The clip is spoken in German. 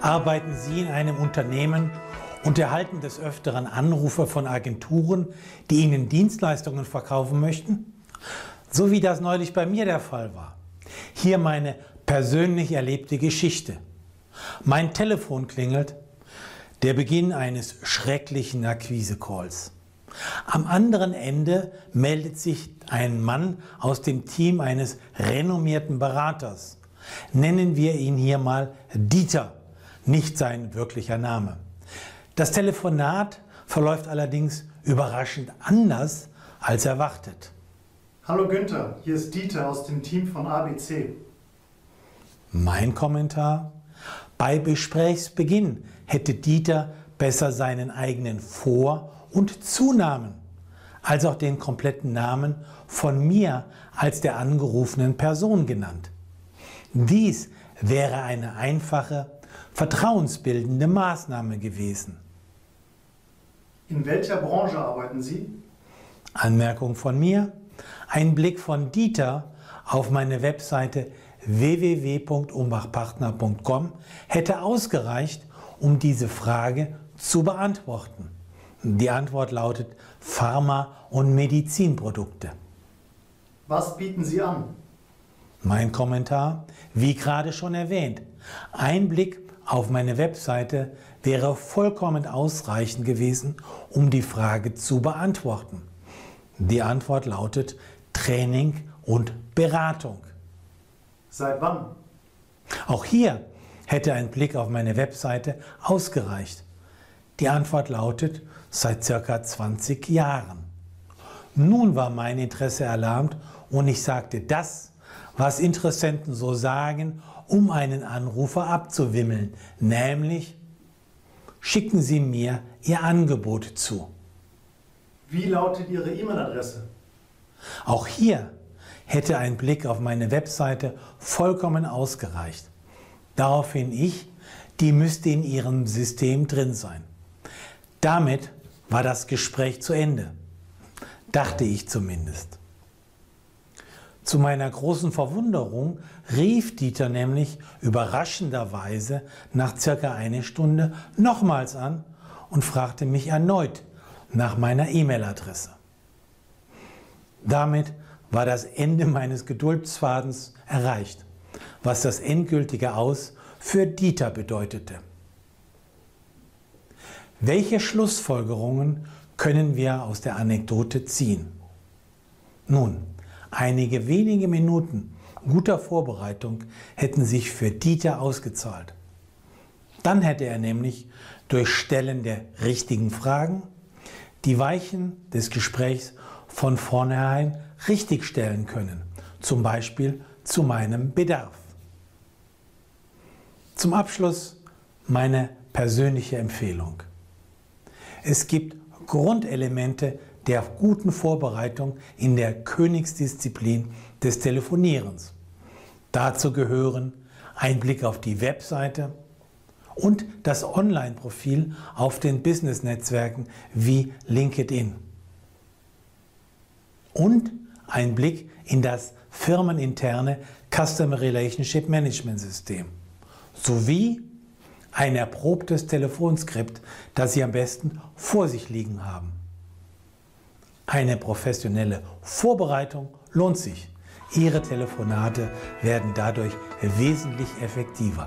Arbeiten Sie in einem Unternehmen und erhalten des Öfteren Anrufe von Agenturen, die Ihnen Dienstleistungen verkaufen möchten? So wie das neulich bei mir der Fall war. Hier meine persönlich erlebte Geschichte. Mein Telefon klingelt, der Beginn eines schrecklichen Akquise-Calls. Am anderen Ende meldet sich ein Mann aus dem Team eines renommierten Beraters. Nennen wir ihn hier mal Dieter nicht sein wirklicher Name. Das Telefonat verläuft allerdings überraschend anders als erwartet. Hallo Günther, hier ist Dieter aus dem Team von ABC. Mein Kommentar? Bei Gesprächsbeginn hätte Dieter besser seinen eigenen Vor- und Zunamen als auch den kompletten Namen von mir als der angerufenen Person genannt. Dies wäre eine einfache vertrauensbildende Maßnahme gewesen. In welcher Branche arbeiten Sie? Anmerkung von mir. Ein Blick von Dieter auf meine Webseite www.umbachpartner.com hätte ausgereicht, um diese Frage zu beantworten. Die Antwort lautet Pharma- und Medizinprodukte. Was bieten Sie an? Mein Kommentar, wie gerade schon erwähnt, ein Blick auf meine Webseite wäre vollkommen ausreichend gewesen, um die Frage zu beantworten. Die Antwort lautet Training und Beratung. Seit wann? Auch hier hätte ein Blick auf meine Webseite ausgereicht. Die Antwort lautet seit circa 20 Jahren. Nun war mein Interesse erlahmt und ich sagte das, was Interessenten so sagen um einen Anrufer abzuwimmeln, nämlich schicken Sie mir Ihr Angebot zu. Wie lautet Ihre E-Mail-Adresse? Auch hier hätte ein Blick auf meine Webseite vollkommen ausgereicht. Daraufhin ich, die müsste in Ihrem System drin sein. Damit war das Gespräch zu Ende. Dachte ich zumindest. Zu meiner großen Verwunderung rief Dieter nämlich überraschenderweise nach circa einer Stunde nochmals an und fragte mich erneut nach meiner E-Mail-Adresse. Damit war das Ende meines Geduldsfadens erreicht, was das endgültige Aus für Dieter bedeutete. Welche Schlussfolgerungen können wir aus der Anekdote ziehen? Nun, Einige wenige Minuten guter Vorbereitung hätten sich für Dieter ausgezahlt. Dann hätte er nämlich durch Stellen der richtigen Fragen die Weichen des Gesprächs von vornherein richtig stellen können, zum Beispiel zu meinem Bedarf. Zum Abschluss meine persönliche Empfehlung. Es gibt Grundelemente der guten Vorbereitung in der Königsdisziplin des Telefonierens. Dazu gehören ein Blick auf die Webseite und das Online-Profil auf den Business-Netzwerken wie LinkedIn. Und ein Blick in das firmeninterne Customer Relationship Management System sowie ein erprobtes Telefonskript, das Sie am besten vor sich liegen haben. Eine professionelle Vorbereitung lohnt sich. Ihre Telefonate werden dadurch wesentlich effektiver.